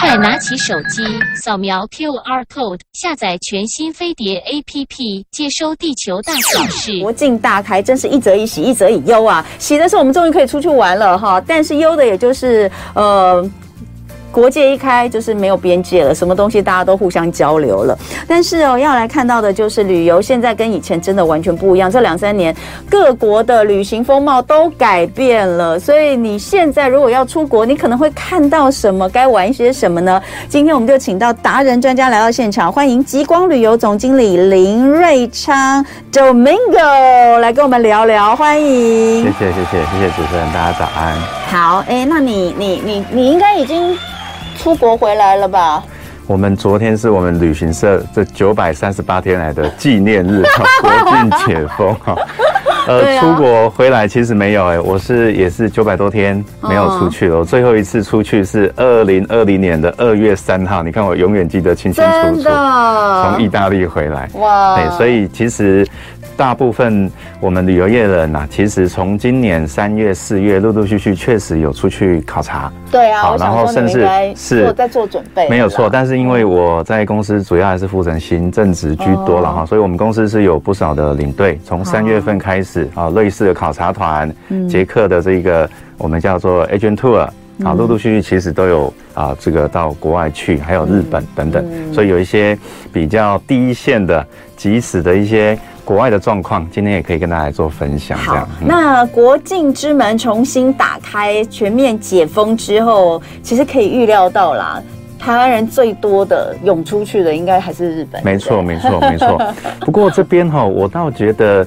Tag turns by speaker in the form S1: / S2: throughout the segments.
S1: 快拿起手机，扫描 QR code，下载全新飞碟 APP，接收地球大小事。
S2: 国境大开，真是一则以喜，一则以忧啊！喜的是我们终于可以出去玩了哈，但是忧的也就是呃。国界一开，就是没有边界了，什么东西大家都互相交流了。但是哦，要来看到的就是旅游现在跟以前真的完全不一样。这两三年，各国的旅行风貌都改变了。所以你现在如果要出国，你可能会看到什么？该玩些什么呢？今天我们就请到达人专家来到现场，欢迎极光旅游总经理林瑞昌 Domingo 来跟我们聊聊。欢迎，
S3: 谢谢谢谢谢谢主持人，大家早安。
S2: 好，哎，那你你你你应该已经。出国回来了吧？
S3: 我们昨天是我们旅行社这九百三十八天来的纪念日，国庆解封哈。呃，啊、出国回来其实没有哎、欸，我是也是九百多天没有出去了。我最后一次出去是二零二零年的二月三号，你看我永远记得清清楚楚，从意大利回来。哇，对，所以其实。大部分我们旅游业的人呐、啊，其实从今年三月、四月陆陆续续确实有出去考察。
S2: 对啊，
S3: 好，然后甚至是
S2: 在做准备，
S3: 没有错。但是因为我在公司主要还是负责行政职居多了哈，所以我们公司是有不少的领队，从三月份开始啊，类似的考察团、捷克的这个我们叫做 agent tour 啊，陆陆续续其实都有啊，这个到国外去，还有日本等等，所以有一些比较第一线的、即时的一些。国外的状况，今天也可以跟大家来做分享。这样，
S2: 好，那国境之门重新打开、全面解封之后，其实可以预料到啦，台湾人最多的涌出去的，应该还是日本。
S3: 没错，没错，没错。不过这边哈，我倒觉得。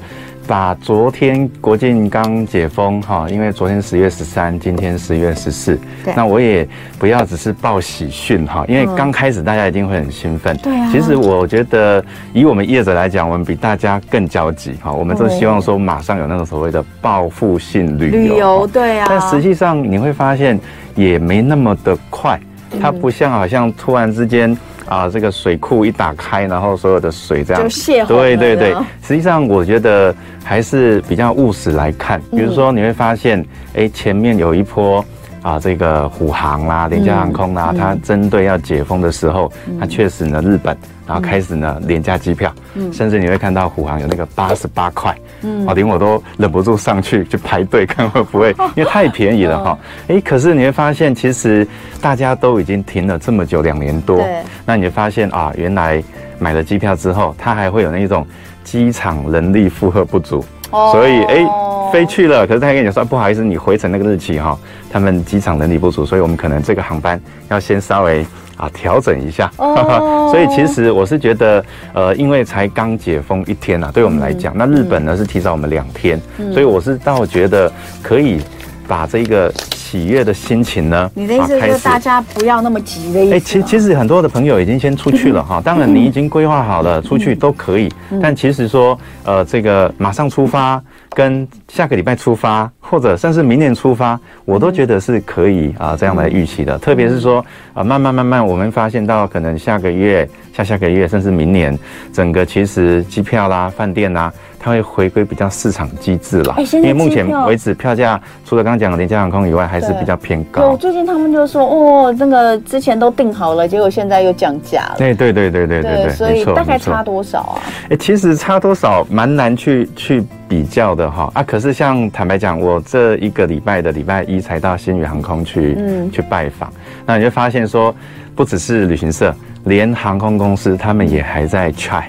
S3: 把昨天国境刚解封哈，因为昨天十月十三，今天十月十四，那我也不要只是报喜讯哈，因为刚开始大家一定会很兴奋。对啊。其实我觉得以我们业者来讲，我们比大家更焦急哈，我们都希望说马上有那种所谓的报复性旅游。旅游对啊。但实际上你会发现也没那么的快，它不像好像突然之间。啊，这个水库一打开，然后所有的水这样
S2: 就泄洪。
S3: 对对对，实际上我觉得还是比较务实来看。比如说你会发现，哎，前面有一波啊，这个虎航啦、廉价航空啦，它针对要解封的时候，它确实呢，日本。然后开始呢，廉价机票，嗯，甚至你会看到虎航有那个八十八块，嗯，连我都忍不住上去去排队看会不会，因为太便宜了哈。哎，可是你会发现，其实大家都已经停了这么久，两年多，那你就发现啊，原来买了机票之后，它还会有那种机场人力负荷不足，哦，所以哎，飞去了，可是他还跟你说不好意思，你回程那个日期哈，他们机场人力不足，所以我们可能这个航班要先稍微。啊，调整一下，oh. 所以其实我是觉得，呃，因为才刚解封一天啊，对我们来讲，嗯、那日本呢是提早我们两天，嗯、所以我是倒觉得可以把这个喜悦的心情呢，
S2: 你的意思是大家不要那么急的意思？哎，
S3: 其其实很多的朋友已经先出去了哈，当然你已经规划好了出去都可以，但其实说，呃，这个马上出发。跟下个礼拜出发，或者甚至明年出发，我都觉得是可以啊，这样来预期的。特别是说啊，慢慢慢慢，我们发现到可能下个月、下下个月，甚至明年，整个其实机票啦、饭店啦。它会回归比较市场机制了，因为目前为止票价除了刚刚讲的廉价航空以外，还是比较偏高。
S2: 最近他们就说，哦，那个之前都订好了，结果现在又降价了。
S3: 对对对对对对对，
S2: 所以大概差多少啊？
S3: 哎，其实差多少蛮难去去比较的哈啊。可是像坦白讲，我这一个礼拜的礼拜一才到新宇航空去嗯去拜访，那你就发现说，不只是旅行社，连航空公司他们也还在 try。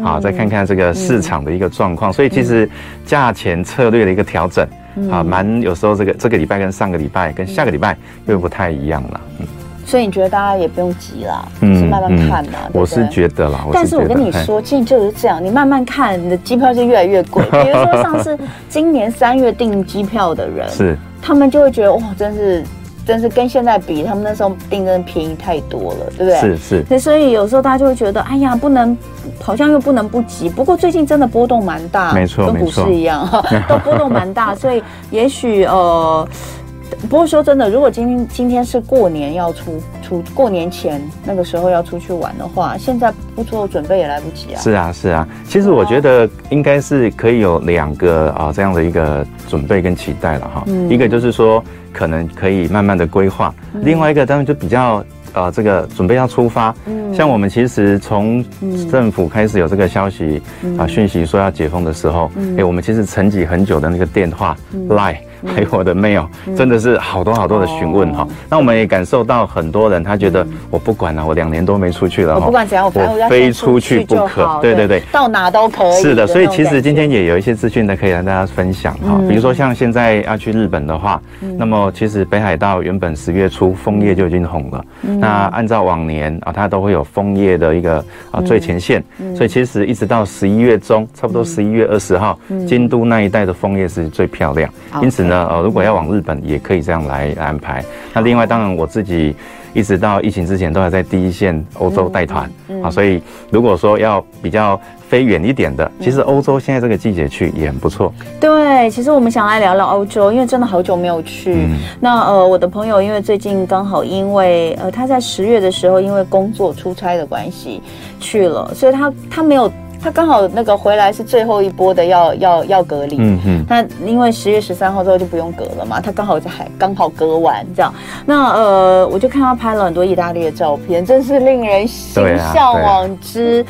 S3: 好，再看看这个市场的一个状况，所以其实价钱策略的一个调整，啊，蛮有时候这个这个礼拜跟上个礼拜跟下个礼拜又不太一样了。嗯，所以你觉得大家也不用急啦，嗯，慢慢看嘛。我是觉得啦，但是我跟你说，其实就是这样，你慢慢看，你的机票就越来越贵。比如说上次今年三月订机票的人，是他们就会觉得哇，真是。真是跟现在比，他们那时候订真的便宜太多了，对不对？是是。那所以有时候大家就会觉得，哎呀，不能，好像又不能不急。不过最近真的波动蛮大，没错，跟股市一样，都波动蛮大。所以也许呃，不过说真的，如果今天今天是过年要出出过年前那个时候要出去玩的话，现在不做准备也来不及啊。是啊是啊，其实我觉得应该是可以有两个啊这样的一个准备跟期待了哈。嗯。一个就是说。可能可以慢慢的规划，另外一个当然就比较呃这个准备要出发。嗯，像我们其实从政府开始有这个消息啊讯息说要解封的时候，哎，我们其实沉寂很久的那个电话 Line。还有我的 mail，真的是好多好多的询问哈。那我们也感受到很多人，他觉得我不管了，我两年都没出去了，
S2: 我不管怎样，我
S3: 非出去不可。对对对，
S2: 到哪都可以。
S3: 是的，所以其实今天也有一些资讯呢，可以让大家分享哈。比如说像现在要去日本的话，那么其实北海道原本十月初枫叶就已经红了。那按照往年啊，它都会有枫叶的一个啊最前线，所以其实一直到十一月中，差不多十一月二十号，京都那一带的枫叶是最漂亮。因此呢。呃，如果要往日本，也可以这样来安排。那另外，当然我自己一直到疫情之前，都还在第一线欧洲带团啊。所以，如果说要比较飞远一点的，其实欧洲现在这个季节去也很不错。
S2: 对，其实我们想来聊聊欧洲，因为真的好久没有去。嗯、那呃，我的朋友因为最近刚好因为呃他在十月的时候因为工作出差的关系去了，所以他他没有。他刚好那个回来是最后一波的要要要隔离，嗯嗯，那因为十月十三号之后就不用隔了嘛，他刚好在海刚好隔完这样，那呃我就看他拍了很多意大利的照片，真是令人心向往之，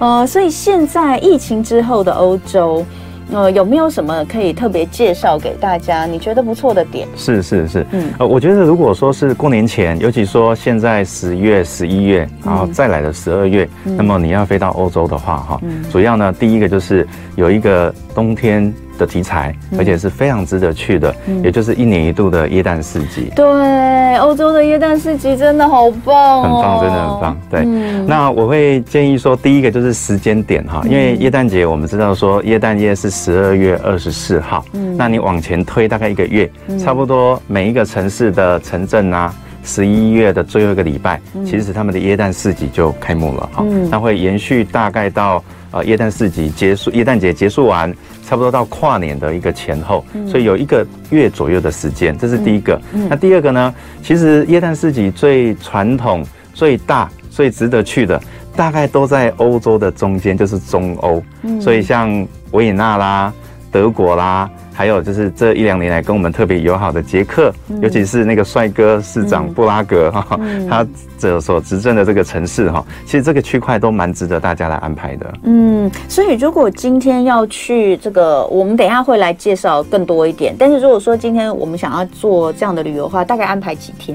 S2: 呃，所以现在疫情之后的欧洲。呃，有没有什么可以特别介绍给大家？你觉得不错的点？
S3: 是是是，嗯，呃，我觉得如果说是过年前，尤其说现在十月、十一月，然后再来的十二月，嗯，那么你要飞到欧洲的话，哈，嗯，主要呢，第一个就是有一个冬天。的题材，而且是非常值得去的，嗯、也就是一年一度的耶诞市集。
S2: 对，欧洲的耶诞市集真的好棒，哦，
S3: 很棒，真的很棒。对，嗯、那我会建议说，第一个就是时间点哈，因为耶诞节我们知道说耶诞夜是十二月二十四号，嗯，那你往前推大概一个月，嗯、差不多每一个城市的城镇啊，十一月的最后一个礼拜，嗯、其实他们的耶诞市集就开幕了哈，嗯，那会延续大概到。呃，耶诞市集结束，耶诞节结束完，差不多到跨年的一个前后，嗯、所以有一个月左右的时间，这是第一个。那第二个呢？其实耶诞市集最传统、最大、最值得去的，大概都在欧洲的中间，就是中欧。嗯、所以像维也纳啦、德国啦。还有就是这一两年来跟我们特别友好的捷克，嗯、尤其是那个帅哥市长布拉格哈，嗯、他这所执政的这个城市哈，其实这个区块都蛮值得大家来安排的。
S2: 嗯，所以如果今天要去这个，我们等一下会来介绍更多一点。但是如果说今天我们想要做这样的旅游的话，大概安排几天？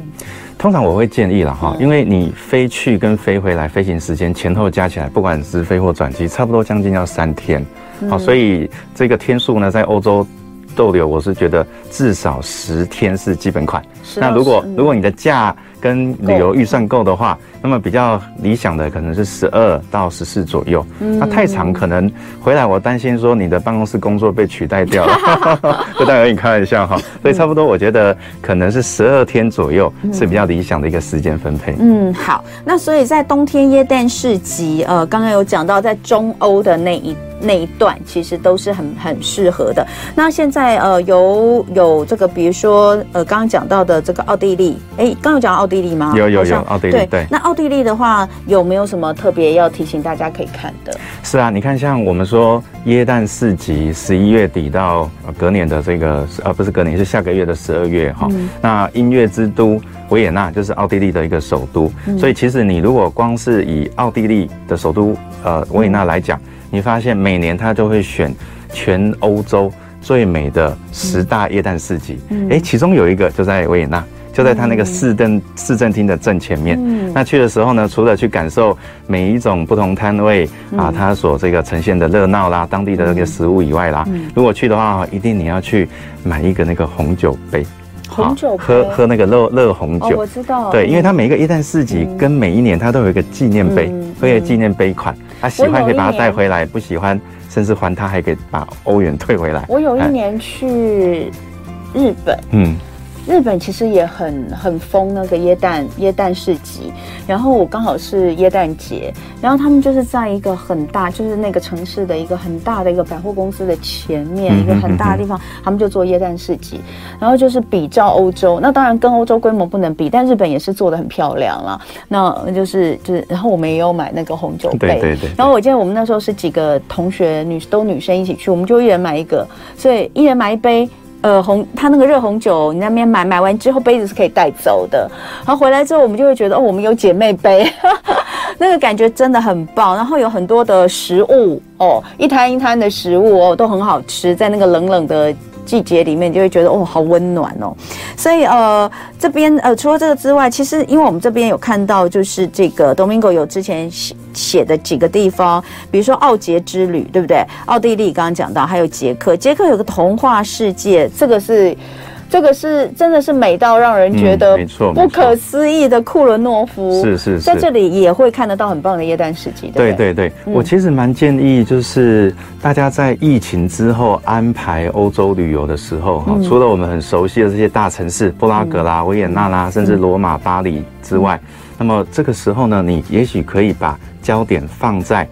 S3: 通常我会建议了哈，因为你飞去跟飞回来飞行时间前后加起来，不管是飞或转机，差不多将近要三天。好，所以这个天数呢，在欧洲。逗留，我是觉得至少十天是基本款。那如果如果你的假跟旅游预算够的话，那么比较理想的可能是十二到十四左右。那太长可能回来，我担心说你的办公室工作被取代掉了。就当然跟你开玩笑哈，所以差不多我觉得可能是十二天左右是比较理想的一个时间分配。
S2: 嗯，好。那所以在冬天耶诞市集，呃，刚刚有讲到在中欧的那一。那一段其实都是很很适合的。那现在呃有有这个，比如说呃刚刚讲到的这个奥地利，哎，刚刚有讲奥地利吗？
S3: 有有有奥地利对。对，
S2: 那奥地利的话有没有什么特别要提醒大家可以看的？
S3: 是啊，你看像我们说耶诞市集，十一月底到隔年的这个呃不是隔年是下个月的十二月哈。嗯、那音乐之都维也纳就是奥地利的一个首都，嗯、所以其实你如果光是以奥地利的首都呃维也纳来讲。你发现每年他都会选全欧洲最美的十大耶诞市集，哎、嗯。欸，其中有一个就在维也纳，就在他那个市政市政厅的正前面。嗯、那去的时候呢，除了去感受每一种不同摊位啊，它所这个呈现的热闹啦，当地的那个食物以外啦，嗯、如果去的话，一定你要去买一个那个红酒杯。
S2: 红酒
S3: 喝喝那个热热红酒，
S2: 我知道。
S3: 对，因为它每一个耶诞市集跟每一年它都有一个纪念杯，会有纪念杯款。他喜欢可以把它带回来，不喜欢甚至还他还可以把欧元退回来。
S2: 我有一年去日本，嗯。日本其实也很很疯那个椰蛋椰蛋市集，然后我刚好是椰蛋节，然后他们就是在一个很大，就是那个城市的一个很大的一个百货公司的前面，一个很大的地方，他们就做椰蛋市集，然后就是比照欧洲，那当然跟欧洲规模不能比，但日本也是做的很漂亮了。那就是就是，然后我们也有买那个红酒杯，
S3: 对对对。
S2: 然后我记得我们那时候是几个同学女都女生一起去，我们就一人买一个，所以一人买一杯。呃红，他那个热红酒，你那边买买完之后杯子是可以带走的。然后回来之后，我们就会觉得哦，我们有姐妹杯，那个感觉真的很棒。然后有很多的食物哦，一摊一摊的食物哦，都很好吃，在那个冷冷的。季节里面就会觉得哦，好温暖哦，所以呃这边呃除了这个之外，其实因为我们这边有看到就是这个 Domingo 有之前写写的几个地方，比如说奥杰之旅，对不对？奥地利刚刚讲到，还有捷克，捷克有个童话世界，这个是。这个是真的是美到让人觉得没错不可思议的库伦诺夫，
S3: 是是，
S2: 在这里也会看得到很棒的耶诞市集。
S3: 对对对，我其实蛮建议，就是大家在疫情之后安排欧洲旅游的时候，哈，除了我们很熟悉的这些大城市，布拉格啦、维也纳啦，甚至罗马、巴黎之外，那么这个时候呢，你也许可以把焦点放在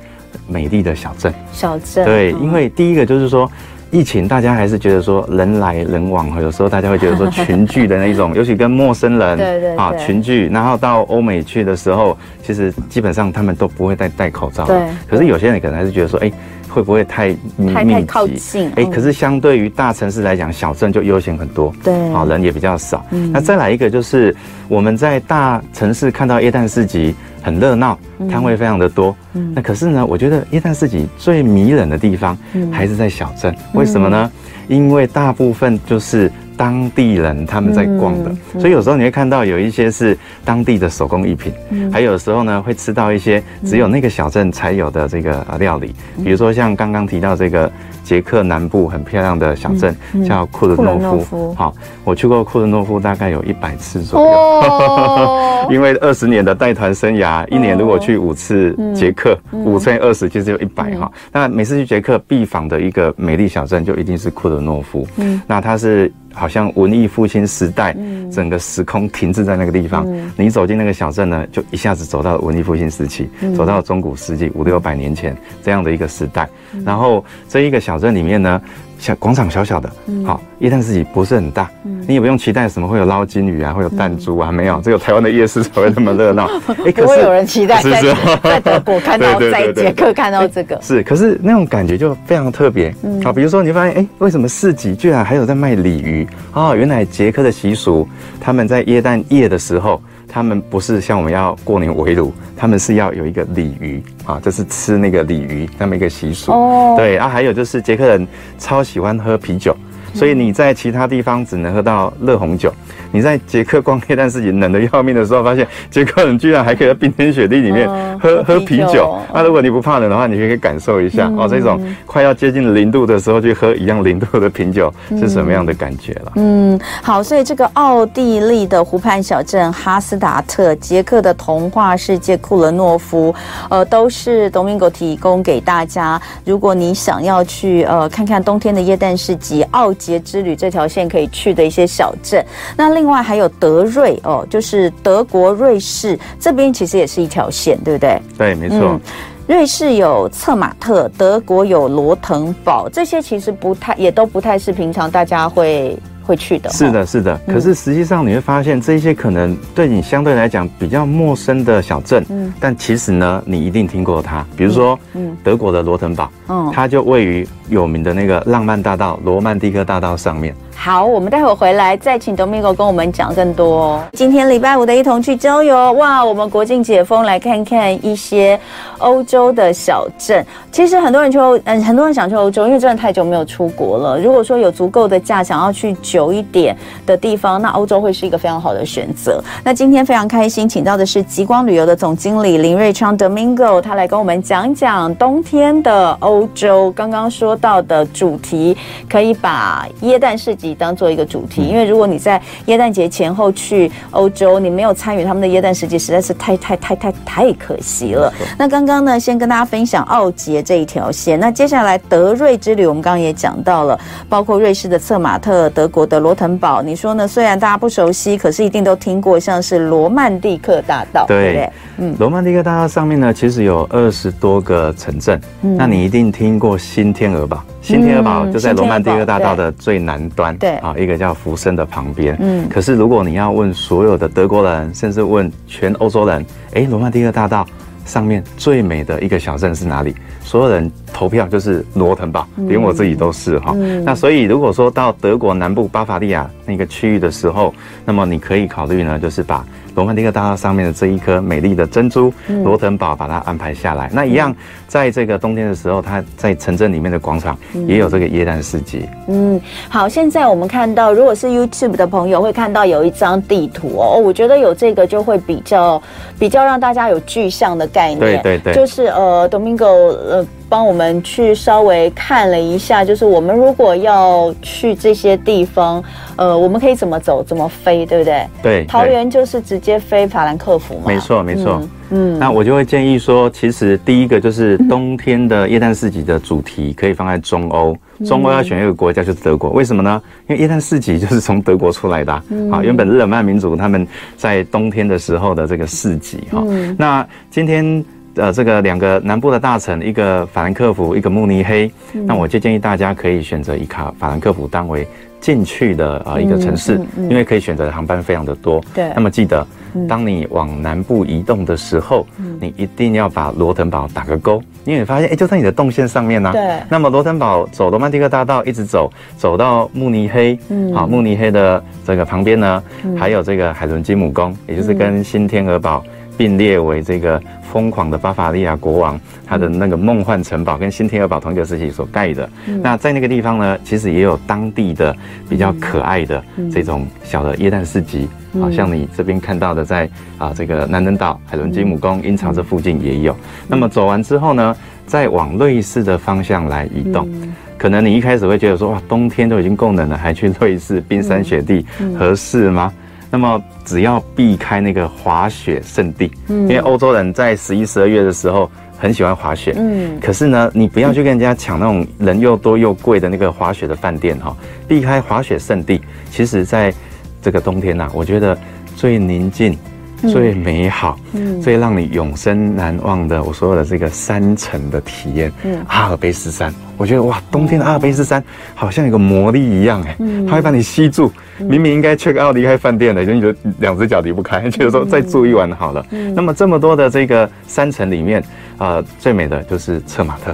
S3: 美丽的小镇。
S2: 小镇。
S3: 对，因为第一个就是说。疫情，大家还是觉得说人来人往，有时候大家会觉得说群聚的那种，尤其跟陌生人，对对啊群聚，然后到欧美去的时候，其实基本上他们都不会戴戴口罩。对。可是有些人可能还是觉得说，哎，会不会太密集？太靠近。哎，可是相对于大城市来讲，小镇就悠闲很多。对。啊，人也比较少。嗯。那再来一个就是我们在大城市看到耶诞市集。很热闹，摊位非常的多。嗯，那可是呢，我觉得耶诞市集最迷人的地方还是在小镇。为什么呢？因为大部分就是当地人他们在逛的，所以有时候你会看到有一些是当地的手工艺品，还有时候呢会吃到一些只有那个小镇才有的这个料理，比如说像刚刚提到这个。捷克南部很漂亮的小镇叫库伦诺夫。好，我去过库伦诺夫大概有一百次左右，因为二十年的带团生涯，一年如果去五次捷克，五乘二十其实就一百哈。那每次去捷克必访的一个美丽小镇就一定是库伦诺夫。嗯，那它是。好像文艺复兴时代，整个时空停滞在那个地方。你走进那个小镇呢，就一下子走到文艺复兴时期，走到中古世纪五六百年前这样的一个时代。然后这一个小镇里面呢。小广场小小的，好，耶诞市集不是很大，你也不用期待什么会有捞金鱼啊，会有弹珠啊，没有，只有台湾的夜市才会那么热闹。
S2: 哎，不会有人期待在 在德国看到，在捷克看到这个。
S3: 是，可是那种感觉就非常特别。好，比如说你发现，哎，为什么市集居然还有在卖鲤鱼？哦，原来捷克的习俗，他们在耶诞夜的时候。他们不是像我们要过年围炉，他们是要有一个鲤鱼啊，就是吃那个鲤鱼那么一个习俗。哦，对啊，还有就是捷克人超喜欢喝啤酒，所以你在其他地方只能喝到热红酒。你在捷克逛耶诞市集冷得要命的时候，发现捷克人居然还可以在冰天雪地里面喝喝啤酒。那如果你不怕冷的话，你可以感受一下哦，这种快要接近零度的时候去喝一样零度的啤酒是什么样的感觉了？
S2: 嗯，好，所以这个奥地利的湖畔小镇哈斯达特，捷克的童话世界库伦诺夫，呃，都是 Domingo 提供给大家。如果你想要去呃看看冬天的耶诞市集，奥捷之旅这条线可以去的一些小镇，那。另外还有德瑞哦，就是德国瑞士这边其实也是一条线，对不对？
S3: 对，没错。嗯，
S2: 瑞士有策马特，德国有罗腾堡，这些其实不太，也都不太是平常大家会会去的。
S3: 是的，是的。可是实际上你会发现，这些可能对你相对来讲比较陌生的小镇，嗯，但其实呢，你一定听过它。比如说，嗯，德国的罗滕堡，嗯，它就位于有名的那个浪漫大道——罗曼蒂克大道上面。
S2: 好，我们待会回来再请 Domingo 跟我们讲更多。今天礼拜五的一同去郊游，哇，我们国境解封，来看看一些欧洲的小镇。其实很多人去欧嗯，很多人想去欧洲，因为真的太久没有出国了。如果说有足够的假，想要去久一点的地方，那欧洲会是一个非常好的选择。那今天非常开心，请到的是极光旅游的总经理林瑞昌 Domingo，他来跟我们讲讲冬天的欧洲。刚刚说到的主题，可以把耶诞市集当做一个主题，因为如果你在耶诞节前后去欧洲，你没有参与他们的耶诞时节，实在是太太太太太可惜了。那刚刚呢，先跟大家分享奥捷这一条线。那接下来德瑞之旅，我们刚刚也讲到了，包括瑞士的策马特、德国的罗腾堡。你说呢？虽然大家不熟悉，可是一定都听过，像是罗曼蒂克大道，对，对不对？
S3: 嗯，罗曼蒂克大道上面呢，其实有二十多个城镇。嗯，那你一定听过新天鹅堡。新天鹅堡就在罗曼蒂克大道的最南端，对啊，一个叫福生的旁边。嗯，可是如果你要问所有的德国人，甚至问全欧洲人，哎，罗曼蒂克大道上面最美的一个小镇是哪里？所有人投票就是罗滕堡，连我自己都是哈。那所以如果说到德国南部巴伐利亚那个区域的时候，那么你可以考虑呢，就是把罗曼蒂克大道上面的这一颗美丽的珍珠罗腾堡把它安排下来。那一样，在这个冬天的时候，它在城镇里面的广场也有这个耶诞市集。
S2: 嗯，好，现在我们看到，如果是 YouTube 的朋友会看到有一张地图哦，我觉得有这个就会比较比较让大家有具象的概念。
S3: 对对对，
S2: 就是呃，Domingo 呃。帮我们去稍微看了一下，就是我们如果要去这些地方，呃，我们可以怎么走，怎么飞，对不对？
S3: 对，
S2: 桃园就是直接飞法兰克福嘛。
S3: 没错，没错。嗯，那我就会建议说，其实第一个就是冬天的耶诞市集的主题可以放在中欧，中欧要选一个国家就是德国，为什么呢？因为耶诞市集就是从德国出来的啊。好，原本日耳曼民族他们在冬天的时候的这个市集哈。那今天。呃，这个两个南部的大城，一个法兰克福，一个慕尼黑，嗯、那我就建议大家可以选择以卡法兰克福当为进去的啊、呃、一个城市，嗯嗯。嗯、因为可以选择的航班非常的多。对，那么记得，当你往南部移动的时候，嗯、你一定要把罗腾堡打个勾，因为你发现，哎，就在你的动线上面呢、啊。对。那么罗腾堡走罗曼蒂克大道一直走，走到慕尼黑，嗯，好，慕尼黑的这个旁边呢，嗯、还有这个海伦金姆宫，也就是跟新天鹅堡并列为这个。疯狂的巴伐利亚国王，他的那个梦幻城堡跟新天鹅堡同一个时期所盖的。嗯、那在那个地方呢，其实也有当地的比较可爱的这种小的耶诞市集，好、嗯、像你这边看到的在，在啊这个南登岛、海伦金姆宫、茵巢这附近也有。嗯、那么走完之后呢，再往瑞士的方向来移动，嗯、可能你一开始会觉得说，哇，冬天都已经够冷了，还去瑞士冰山雪地、嗯、合适吗？那么只要避开那个滑雪胜地，嗯，因为欧洲人在十一、十二月的时候很喜欢滑雪，嗯，可是呢，你不要去跟人家抢那种人又多又贵的那个滑雪的饭店哈，避开滑雪胜地。其实，在这个冬天呐、啊，我觉得最宁静、最美好、嗯，最让你永生难忘的，我所有的这个山城的体验，嗯，阿尔卑斯山。我觉得哇，冬天的阿尔卑斯山好像有个魔力一样哎，它会把你吸住。明明应该 check out 离开饭店的，就你就两只脚离不开，就是说再住一晚好了。那么这么多的这个山城里面，呃，最美的就是策马特。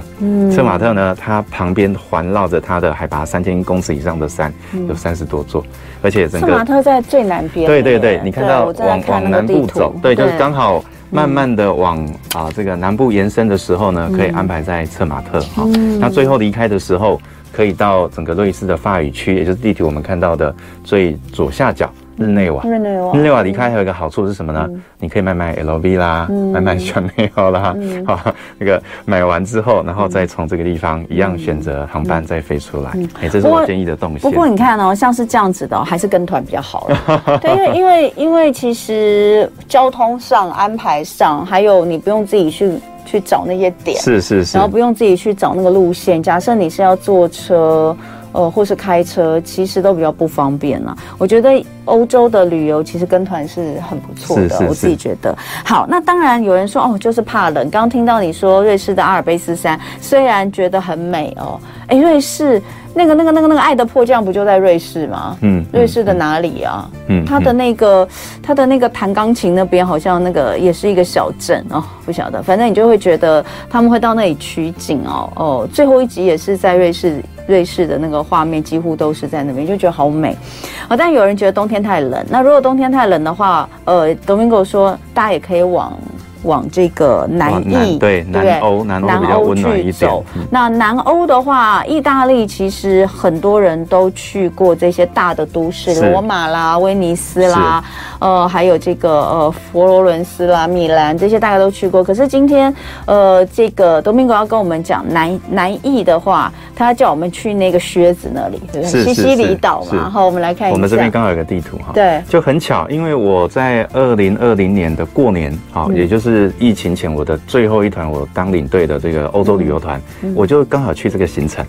S3: 策马特呢，它旁边环绕着它的海拔三千公尺以上的山，有三十多座，而且整个。策马特在最南边。对对对，你看到往往南部走，对，就是刚好。慢慢的往啊这个南部延伸的时候呢，可以安排在策马特哈。那最后离开的时候，可以到整个瑞士的法语区，也就是地图我们看到的最左下角。日内瓦，日内瓦，日内瓦离开还有一个好处是什么呢？你可以买买 LV 啦，买买 Chanel 啦，好，那个买完之后，然后再从这个地方一样选择航班再飞出来。哎，这是我建议的动线。不过你看哦，像是这样子的，还是跟团比较好了。对，因为因为因为其实交通上安排上，还有你不用自己去去找那些点，是是是，然后不用自己去找那个路线。假设你是要坐车。呃，或是开车，其实都比较不方便啦。我觉得欧洲的旅游其实跟团是很不错的，是是是，我自己觉得。好，那当然有人说哦，就是怕冷。刚刚听到你说瑞士的阿尔卑斯山，虽然觉得很美哦，哎，瑞士。那个、那个、那个、那个爱的迫降不就在瑞士吗？嗯，瑞士的哪里啊？嗯，他的那个，他的那个弹钢琴那边好像那个也是一个小镇哦，不晓得，反正你就会觉得他们会到那里取景哦哦。最后一集也是在瑞士，瑞士的那个画面几乎都是在那边，就觉得好美哦。但有人觉得冬天天太冷，那如果冬天太冷的话，呃，Domingo 说大家也可以往。往这个南意，对南欧，南欧比较温暖一点。那南欧的话，意大利其实很多人都去过这些大的都市，罗马啦、威尼斯啦，呃，还有这个呃佛罗伦斯啦、米兰这些大家都去过。可是今天，呃，这个 Domingo 要跟我们讲南南意的话，他叫我们去那个靴子那里，对不对？西西里岛嘛。然后我们来看一下，我们这边刚好有个地图哈，对，就很巧，因为我在二零二零年的过年，好，也就是。是疫情前我的最后一团，我当领队的这个欧洲旅游团，我就刚好去这个行程。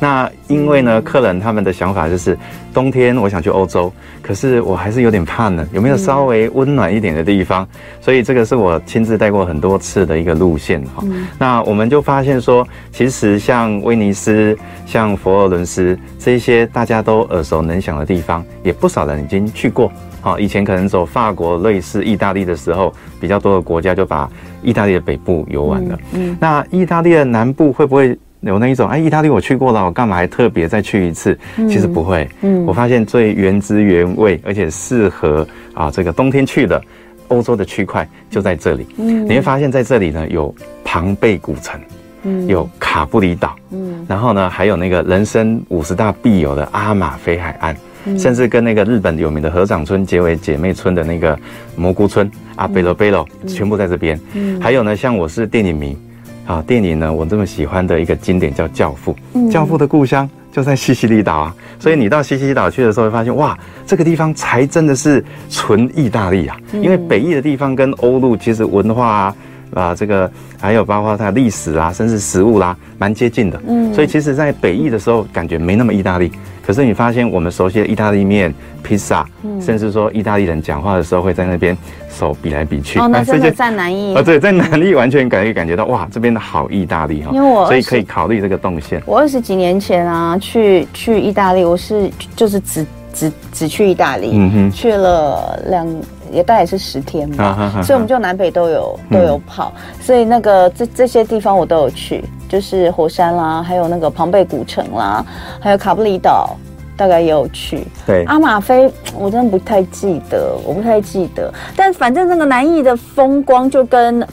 S3: 那因为呢，客人他们的想法就是冬天我想去欧洲，可是我还是有点怕呢，有没有稍微温暖一点的地方？所以这个是我亲自带过很多次的一个路线哈。那我们就发现说，其实像威尼斯、像佛罗伦斯这些大家都耳熟能详的地方，也不少人已经去过。好，以前可能走法国、瑞士、意大利的时候，比较多的国家就把意大利的北部游完了。嗯，嗯，那意大利的南部会不会有那一种，哎，意大利我去过了，我干嘛还特别再去一次？其实不会，嗯，我发现最原汁原味，而且适合啊这个冬天去的欧洲的区块就在这里。嗯，你会发现在这里呢有庞贝古城，嗯，有卡布里岛，嗯，然后呢还有那个人生五十大必有的阿马菲海岸。甚至跟那个日本有名的合掌村结为姐妹村的那个蘑菇村阿，贝罗贝罗，全部在这边。嗯，还有呢，像我是电影迷，啊，电影呢我这么喜欢的一个经典叫《教父》，教父的故乡就在西西里岛啊。所以你到西西里岛去的时候，会发现哇，这个地方才真的是纯意大利啊。因为北意的地方跟欧陆其实文化啊。啊，这个还有包括它的历史啦，甚至食物啦、啊，蛮接近的。嗯，所以其实，在北意的时候，感觉没那么意大利。可是你发现，我们熟悉的意大利面、披萨，嗯，甚至说意大利人讲话的时候会在那边手比来比去。
S2: 哦，那 真的在南意。
S3: 啊，对，在南意完全可以感觉到，哇，这边的好意大利哈。因为我所以可以考虑这个动线。
S2: 我二十几年前啊，去去意大利，我是就是只只只去意大利，嗯哼，去了两。也大概是十天嘛，所以我们就南北都有都有跑，嗯、所以那个这这些地方我都有去，就是火山啦，还有那个庞贝古城啦，还有卡布里岛，大概也有去。对，阿马菲我真的不太记得，我不太记得，但反正那个南艺的风光就跟。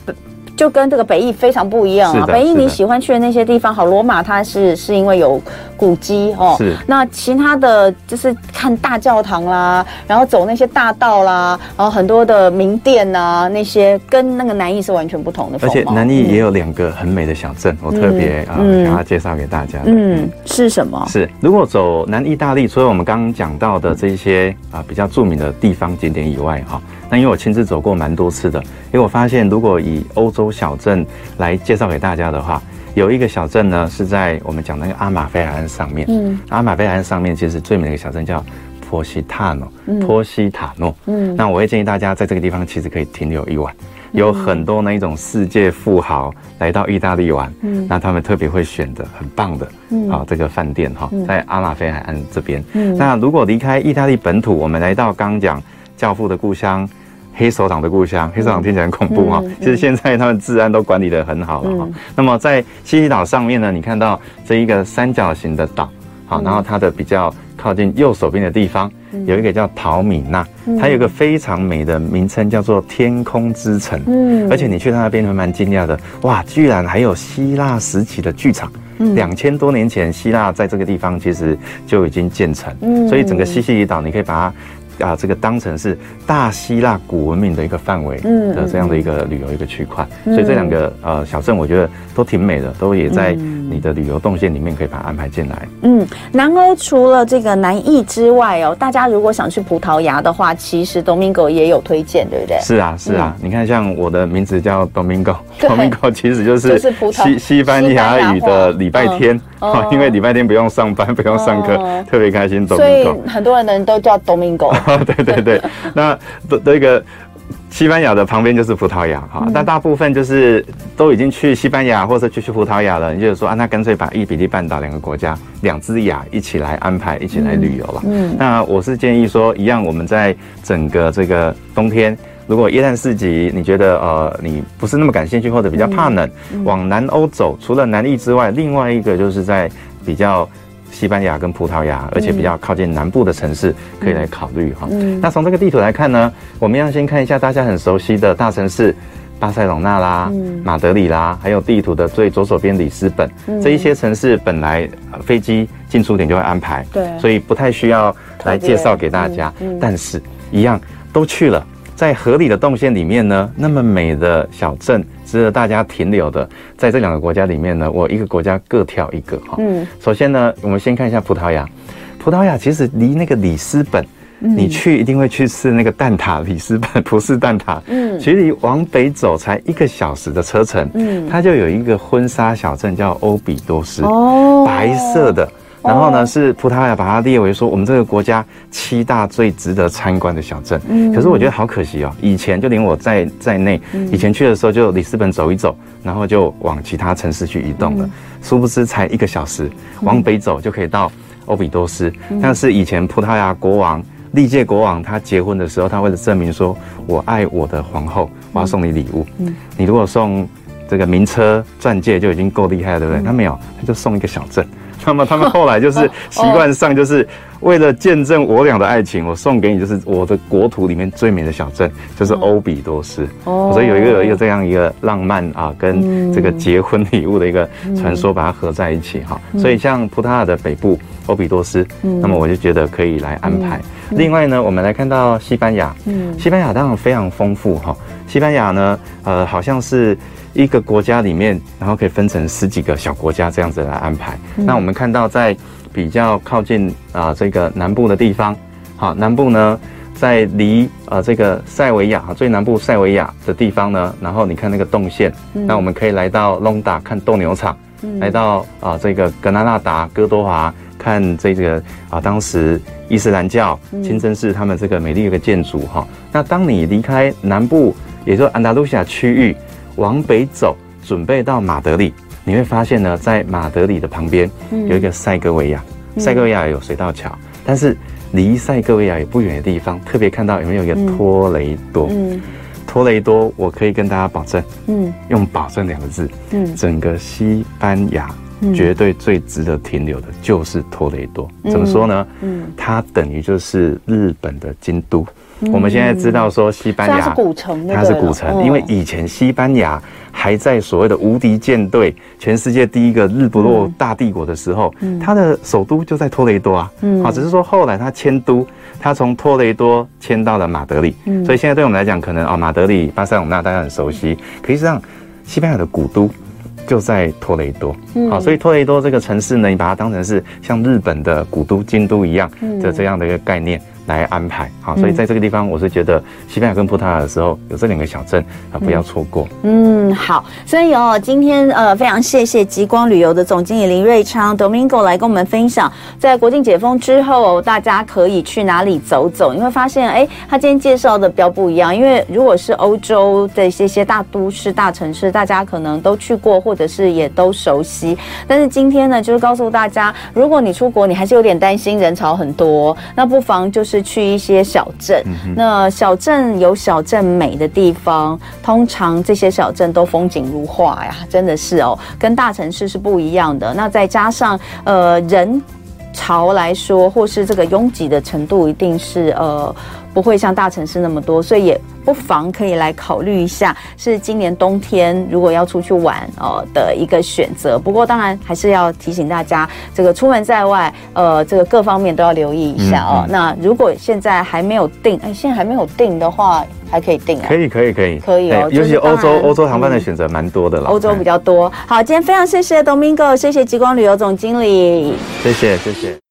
S2: 就跟这个北义非常不一样啊！北义你喜欢去的那些地方，好，罗马它是是因为有古迹哦。是。那其他的就是看大教堂啦，然后走那些大道啦，然后很多的名店啊，那些跟那个南义是完全不同的。
S3: 而且南义也有两个很美的小镇，我特别啊想要介绍给大家。
S2: 嗯，是什么？
S3: 是如果走南意大利，除了我们刚刚讲到的这些啊比较著名的地方景点以外，哈。那因为我亲自走过蛮多次的，因为我发现，如果以欧洲小镇来介绍给大家的话，有一个小镇呢是在我们讲那个阿马菲海岸上面。嗯，阿马菲海岸上面其实最美的一个小镇叫波西塔诺，波西塔诺。嗯，那我会建议大家在这个地方其实可以停留一晚，有很多那一种世界富豪来到意大利玩，嗯，那他们特别会选择很棒的，嗯，啊这个饭店哈，在阿马菲海岸这边。嗯，那如果离开意大利本土，我们来到刚刚讲教父的故乡。黑手党的故乡，黑手党听起来很恐怖哈。其实现在他们治安都管理得很好了哈。那么在西西岛上面呢，你看到这一个三角形的岛，好，然后它的比较靠近右手边的地方，有一个叫陶米纳，它有一个非常美的名称叫做天空之城。嗯，而且你去到那边会蛮惊讶的，哇，居然还有希腊时期的剧场。两千多年前，希腊在这个地方其实就已经建成。嗯，所以整个西西里岛你可以把它。啊，这个当成是大希腊古文明的一个范围的这样的一个旅游一个区块，嗯、所以这两个呃小镇我觉得都挺美的，都也在你的旅游动线里面可以把它安排进来。
S2: 嗯，南欧除了这个南意之外哦，大家如果想去葡萄牙的话，其实 Domingo 也有推荐，对不对？
S3: 是啊，是啊，嗯、你看像我的名字叫 Domingo，Domingo 其实就是西西班牙语的礼拜天，嗯、因为礼拜天不用上班，不用上课，嗯、特别开心。Domingo
S2: 所以很多人的都叫 Domingo。
S3: 对对对，那这个西班牙的旁边就是葡萄牙哈，但大部分就是都已经去西班牙或者去去葡萄牙了，你就是说啊，那干脆把伊比利半岛两个国家两只牙一起来安排，一起来旅游了。嗯，那我是建议说，一样我们在整个这个冬天，如果耶诞市集你觉得呃你不是那么感兴趣或者比较怕冷，往南欧走，除了南意之外，另外一个就是在比较。西班牙跟葡萄牙，而且比较靠近南部的城市，可以来考虑哈。嗯、那从这个地图来看呢，我们要先看一下大家很熟悉的大城市，巴塞隆纳啦、嗯、马德里啦，还有地图的最左手边里斯本，嗯、这一些城市本来飞机进出点就会安排，对，所以不太需要来介绍给大家。但是，一样都去了。在合理的动线里面呢，那么美的小镇值得大家停留的，在这两个国家里面呢，我一个国家各挑一个哈。嗯，首先呢，我们先看一下葡萄牙。葡萄牙其实离那个里斯本，嗯、你去一定会去吃那个蛋挞，里斯本 葡式蛋挞。嗯，其实往北走才一个小时的车程，嗯，它就有一个婚纱小镇叫欧比多斯，哦，白色的。然后呢，是葡萄牙把它列为说我们这个国家七大最值得参观的小镇。嗯，可是我觉得好可惜哦，以前就连我在在内，以前去的时候就里斯本走一走，然后就往其他城市去移动了。殊不知才一个小时，往北走就可以到欧比多斯。但是以前葡萄牙国王历届国王他结婚的时候，他为了证明说我爱我的皇后，我要送你礼物。嗯，你如果送。这个名车钻戒就已经够厉害了，对不对？他没有，他就送一个小镇。那么他们后来就是 习惯上，就是为了见证我俩的爱情，我送给你就是我的国土里面最美的小镇，就是欧比多斯。哦，所以有一个有一个这样一个浪漫啊，跟这个结婚礼物的一个传说，把它合在一起哈。所以像葡萄牙的北部欧比多斯，那么我就觉得可以来安排。另外呢，我们来看到西班牙，嗯，西班牙当然非常丰富哈。西班牙呢，呃，好像是。一个国家里面，然后可以分成十几个小国家这样子来安排。嗯、那我们看到在比较靠近啊、呃、这个南部的地方，好，南部呢在离呃这个塞维亚最南部塞维亚的地方呢，然后你看那个动线，嗯、那我们可以来到隆达看斗牛场，嗯、来到啊、呃、这个格拉纳达哥多华看这个啊、呃、当时伊斯兰教清真寺他们这个美丽的一个建筑哈。那当你离开南部，也就是安达卢西亚区域。往北走，准备到马德里，你会发现呢，在马德里的旁边有一个塞戈维亚，嗯、塞戈维亚有水道桥，但是离塞戈维亚也不远的地方，特别看到有没有一个托雷多？嗯、托雷多，我可以跟大家保证，嗯，用保证两个字，嗯，整个西班牙绝对最值得停留的就是托雷多。嗯、怎么说呢？嗯，它等于就是日本的京都。我们现在知道说西班牙，它是古城，它是古城，因为以前西班牙还在所谓的无敌舰队、全世界第一个日不落大帝国的时候，它的首都就在托雷多啊，啊，只是说后来它迁都，它从托雷多迁到了马德里，所以现在对我们来讲，可能啊，马德里、巴塞隆纳大家很熟悉，可实际上西班牙的古都就在托雷多，好，所以托雷多这个城市呢，你把它当成是像日本的古都京都一样的这样的一个概念。来安排好，所以在这个地方，我是觉得西班牙跟葡萄牙的时候有这两个小镇啊，不要错过。
S2: 嗯，好，所以哦，今天呃非常谢谢极光旅游的总经理林瑞昌 Domingo 来跟我们分享，在国境解封之后，大家可以去哪里走走？你会发现，哎，他今天介绍的比较不一样，因为如果是欧洲的一些些大都市、大城市，大家可能都去过，或者是也都熟悉。但是今天呢，就是告诉大家，如果你出国，你还是有点担心人潮很多，那不妨就是。去一些小镇，那小镇有小镇美的地方，通常这些小镇都风景如画呀，真的是哦，跟大城市是不一样的。那再加上呃人潮来说，或是这个拥挤的程度，一定是呃。不会像大城市那么多，所以也不妨可以来考虑一下，是今年冬天如果要出去玩哦的一个选择。不过当然还是要提醒大家，这个出门在外，呃，这个各方面都要留意一下哦。嗯嗯、那如果现在还没有定，哎，现在还没有定的话，还可以定啊。
S3: 可以可以可以
S2: 可以哦。
S3: 尤其欧洲欧洲航班的选择蛮多的了，
S2: 欧洲比较多。好，今天非常谢谢 Domingo，谢谢极光旅游总经理，
S3: 谢谢谢谢。